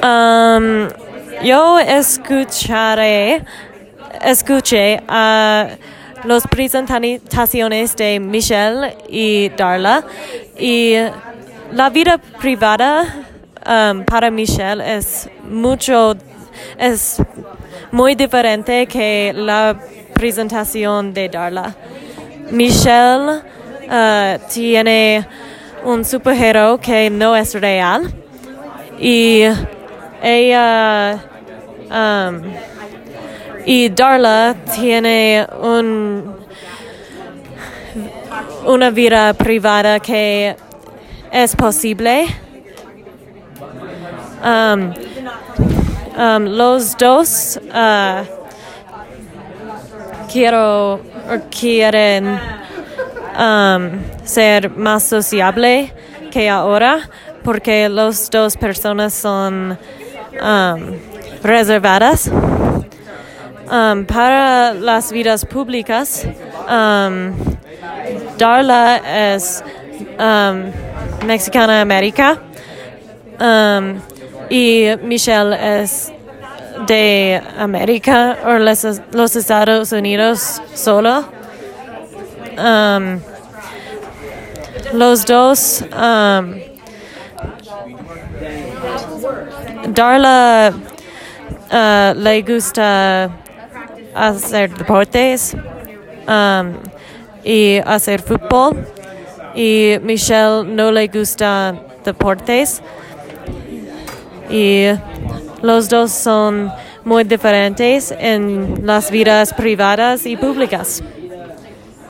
Um, yo escucharé, escuché a las presentaciones de Michelle y Darla y la vida privada um, para Michelle es mucho, es muy diferente que la presentación de Darla. Michelle uh, tiene un superhéroe que no es real y ella um, y Darla tiene un una vida privada que es posible. Um, um, los dos uh, quiero quieren ser más sociable que ahora porque los dos personas son um, reservadas um, para las vidas públicas. Um, Darla es mexicana América y Michelle es de América o los, Estados Unidos solo. Um, los dos Darla uh, le gusta hacer deportes um, y hacer fútbol y Michelle no le gusta deportes y los dos son muy diferentes en las vidas privadas y públicas.